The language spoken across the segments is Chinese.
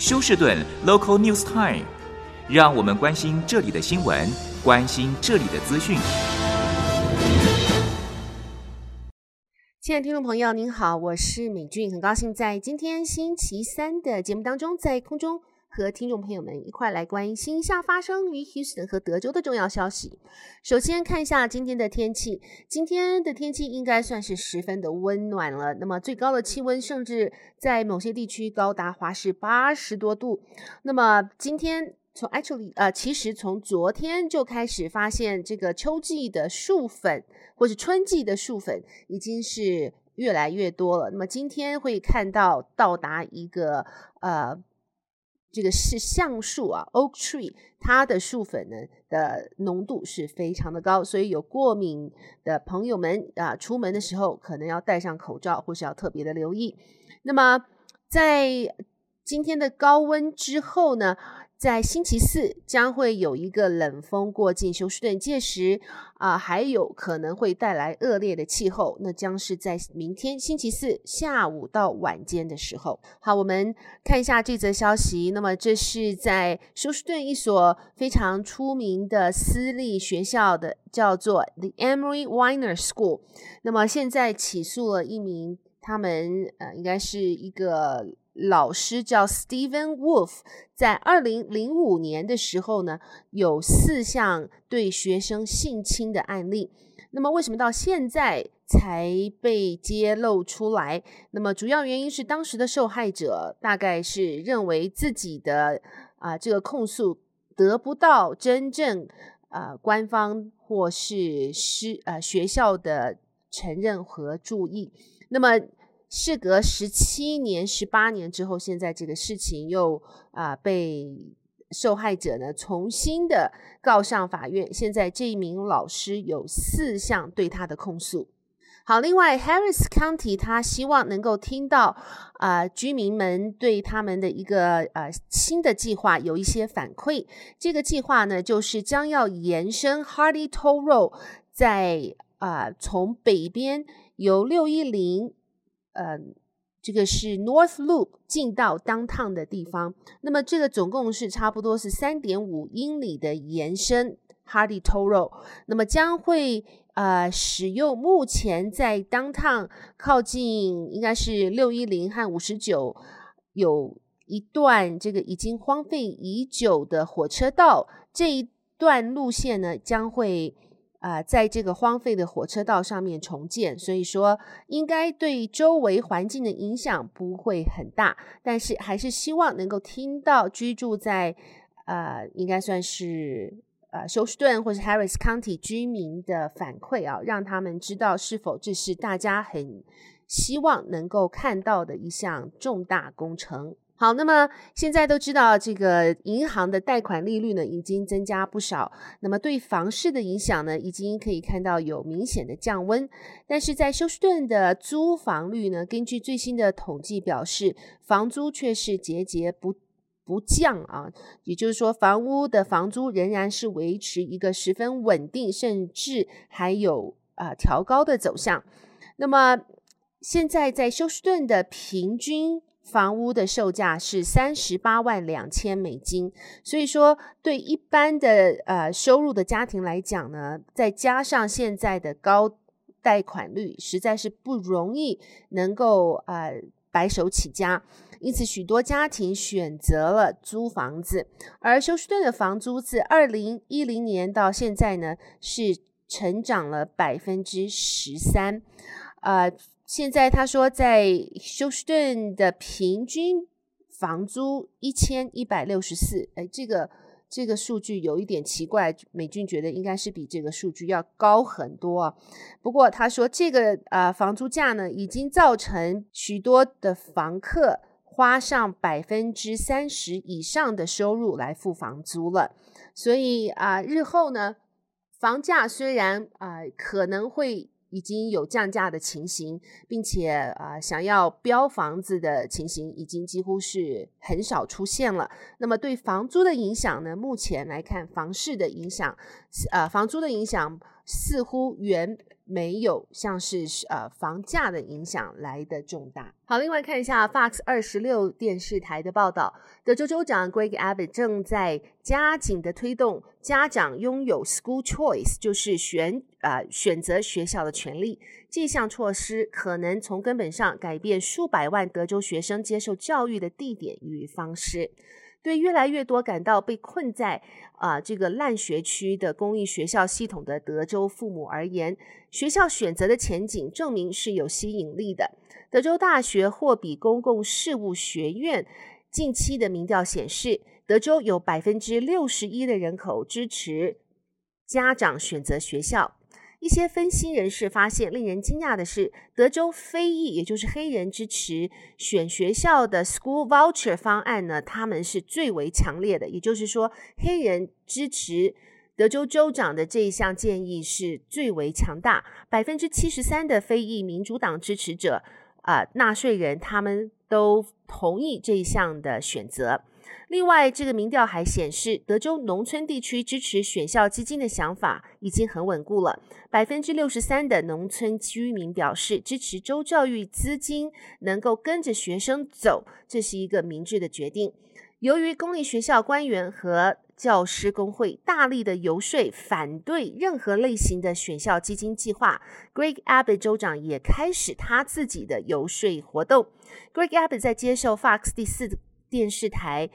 休士顿 Local News Time，让我们关心这里的新闻，关心这里的资讯。亲爱的听众朋友，您好，我是美俊，很高兴在今天星期三的节目当中，在空中。和听众朋友们一块来关心一下发生于 Houston 和德州的重要消息。首先看一下今天的天气，今天的天气应该算是十分的温暖了。那么最高的气温甚至在某些地区高达华氏八十多度。那么今天从 actually 呃，其实从昨天就开始发现这个秋季的树粉或是春季的树粉已经是越来越多了。那么今天会看到到达一个呃。这个是橡树啊，oak tree，它的树粉呢的浓度是非常的高，所以有过敏的朋友们啊，出门的时候可能要戴上口罩，或是要特别的留意。那么在今天的高温之后呢，在星期四将会有一个冷锋过境休斯顿，届时啊还有可能会带来恶劣的气候。那将是在明天星期四下午到晚间的时候。好，我们看一下这则消息。那么这是在休斯顿一所非常出名的私立学校的，叫做 The Emery Weiner School。那么现在起诉了一名他们呃，应该是一个。老师叫 Steven Wolf，在二零零五年的时候呢，有四项对学生性侵的案例。那么为什么到现在才被揭露出来？那么主要原因是当时的受害者大概是认为自己的啊、这个控诉得不到真正啊、呃、官方或是师呃学校的承认和注意。那么。事隔十七年、十八年之后，现在这个事情又啊、被受害者呢重新的告上法院。现在这一名老师有四项对他的控诉。好，另外 Harris County 他希望能够听到啊、居民们对他们的一个呃新的计划有一些反馈。这个计划呢，就是将要延伸 Hardy Toll Road 在啊、从北边由六一零。呃，这个是 North Loop 进到 Downtown 的地方，那么这个总共是差不多是三点五英里的延伸 Hardy Toro 那么将会呃使用目前在 Downtown 靠近应该是六一零和五十九有一段这个已经荒废已久的火车道，这一段路线呢将会。啊、在这个荒废的火车道上面重建，所以说应该对周围环境的影响不会很大，但是还是希望能够听到居住在呃，应该算是呃休斯顿或是 Harris County 居民的反馈啊，让他们知道是否这是大家很希望能够看到的一项重大工程。好，那么现在都知道这个银行的贷款利率呢，已经增加不少。那么对房市的影响呢，已经可以看到有明显的降温。但是在休斯顿的租房率呢，根据最新的统计表示，房租却是节节不不降啊。也就是说，房屋的房租仍然是维持一个十分稳定，甚至还有啊、调高的走向。那么现在在休斯顿的平均。房屋的售价是三十八万两千美金，所以说对一般的呃收入的家庭来讲呢，再加上现在的高贷款率，实在是不容易能够呃白手起家，因此许多家庭选择了租房子。而休斯顿的房租自二零一零年到现在呢，是成长了百分之十三，呃。现在他说，在休斯顿的平均房租一千一百六十四，哎，这个这个数据有一点奇怪，美军觉得应该是比这个数据要高很多。不过他说，这个呃房租价呢，已经造成许多的房客花上百分之三十以上的收入来付房租了。所以啊，日后呢，房价虽然啊，可能会。已经有降价的情形，并且啊、想要标房子的情形已经几乎是很少出现了。那么对房租的影响呢？目前来看，房市的影响，呃，房租的影响似乎远没有像是呃房价的影响来得重大。好，另外看一下 Fox 二十六电视台的报道，德州州长 Greg Abbott 正在加紧的推动家长拥有 school choice，就是选呃选择学校的权利。这项措施可能从根本上改变数百万德州学生接受教育的地点与方式。对越来越多感到被困在啊、这个烂学区的公立学校系统的德州父母而言，学校选择的前景证明是有吸引力的。德州大学货比公共事务学院近期的民调显示，德州有百分之六十一的人口支持家长选择学校。一些分析人士发现，令人惊讶的是，德州非裔，也就是黑人支持选学校的 school voucher 方案呢，他们是最为强烈的。也就是说，黑人支持德州州长的这一项建议是最为强大。百分之七十三的非裔民主党支持者，啊、纳税人，他们都同意这一项的选择。另外，这个民调还显示，德州农村地区支持选校基金的想法已经很稳固了。百分之六十三的农村居民表示支持州教育资金能够跟着学生走，这是一个明智的决定。由于公立学校官员和教师工会大力的游说反对任何类型的选校基金计划，Greg Abbott 州长也开始他自己的游说活动。Greg Abbott 在接受 Fox 第四电视台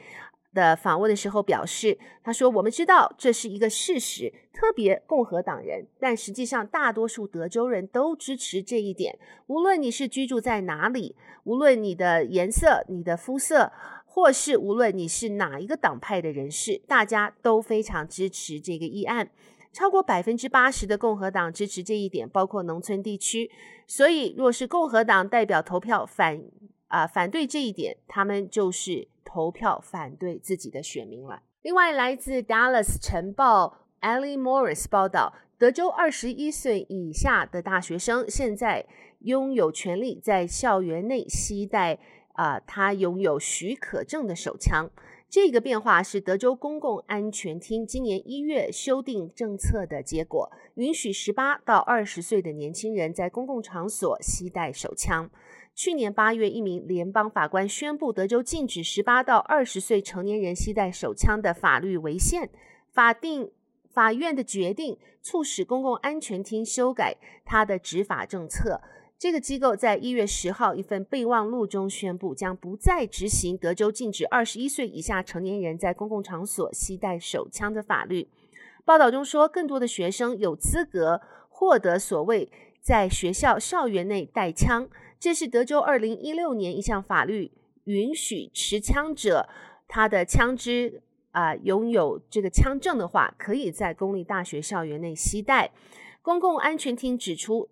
的访问的时候表示，他说：“我们知道这是一个事实，特别共和党人，但实际上大多数德州人都支持这一点。无论你是居住在哪里，无论你的颜色、你的肤色，或是无论你是哪一个党派的人士，大家都非常支持这个议案。超过百分之八十的共和党支持这一点，包括农村地区。所以，若是共和党代表投票反。”啊，反对这一点，他们就是投票反对自己的选民了。另外，来自 Dallas 晨报 Ellie Morris 报道，德州二十一岁以下的大学生现在拥有权利在校园内携带啊，他拥有许可证的手枪。这个变化是德州公共安全厅今年一月修订政策的结果，允许十八到二十岁的年轻人在公共场所携带手枪。去年八月，一名联邦法官宣布，德州禁止十八到二十岁成年人携带手枪的法律违宪。法定法院的决定促使公共安全厅修改他的执法政策。这个机构在一月十号一份备忘录中宣布，将不再执行德州禁止二十一岁以下成年人在公共场所携带手枪的法律。报道中说，更多的学生有资格获得所谓在学校校园内带枪。这是德州二零一六年一项法律允许持枪者，他的枪支啊、拥有这个枪证的话，可以在公立大学校园内携带。公共安全厅指出，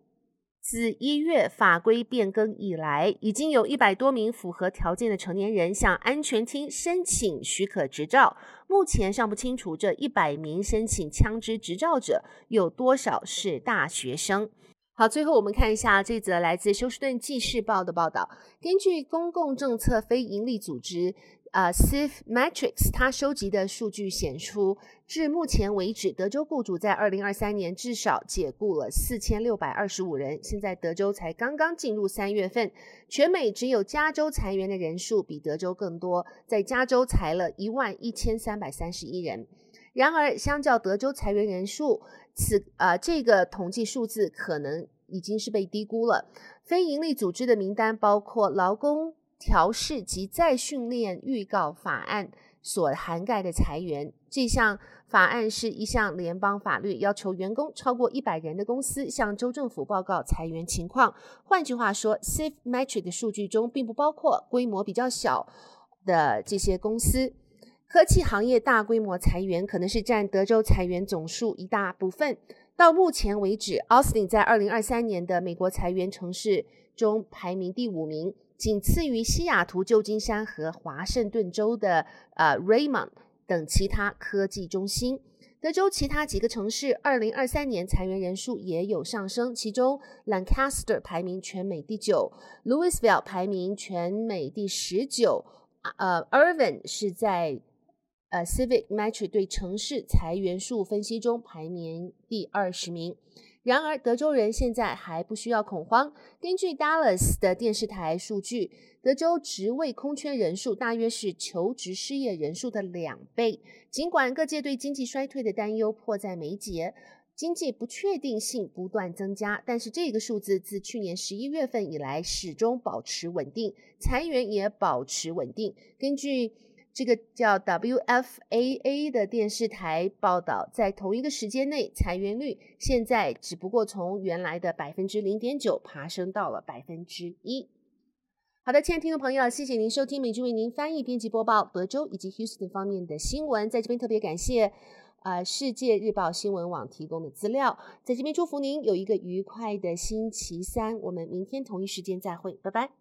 自一月法规变更以来，已经有一百多名符合条件的成年人向安全厅申请许可执照。目前尚不清楚这一百名申请枪支执照者有多少是大学生。好，最后我们看一下这则来自休斯顿纪事报的报道。根据公共政策非营利组织啊、呃、Civ Metrics，它收集的数据显出，至目前为止，德州雇主在二零二三年至少解雇了四千六百二十五人。现在德州才刚刚进入三月份，全美只有加州裁员的人数比德州更多，在加州裁了一万一千三百三十一人。然而，相较德州裁员人数，此呃这个统计数字可能已经是被低估了。非营利组织的名单包括劳工调试及再训练预告法案所涵盖的裁员。这项法案是一项联邦法律，要求员工超过一百人的公司向州政府报告裁员情况。换句话说，SafeMetric 的数据中并不包括规模比较小的这些公司。科技行业大规模裁员可能是占德州裁员总数一大部分。到目前为止，Austin 在二零二三年的美国裁员城市中排名第五名，仅次于西雅图、旧金山和华盛顿州的呃 Raymond 等其他科技中心。德州其他几个城市二零二三年裁员人数也有上升，其中 Lancaster 排名全美第九，Louisville 排名全美第十九，呃 Irvin 是在。呃，Civic Match 对城市裁员数分析中排名第二十名。然而，德州人现在还不需要恐慌。根据 Dallas 的电视台数据，德州职位空缺人数大约是求职失业人数的两倍。尽管各界对经济衰退的担忧迫在眉睫，经济不确定性不断增加，但是这个数字自去年十一月份以来始终保持稳定，裁员也保持稳定。根据这个叫 WFAA 的电视台报道，在同一个时间内，裁员率现在只不过从原来的百分之零点九爬升到了百分之一。好的，亲爱的听众朋友，谢谢您收听美君为您翻译、编辑播报德州以及 Houston 方面的新闻。在这边特别感谢啊、世界日报新闻网提供的资料。在这边祝福您有一个愉快的星期三。我们明天同一时间再会，拜拜。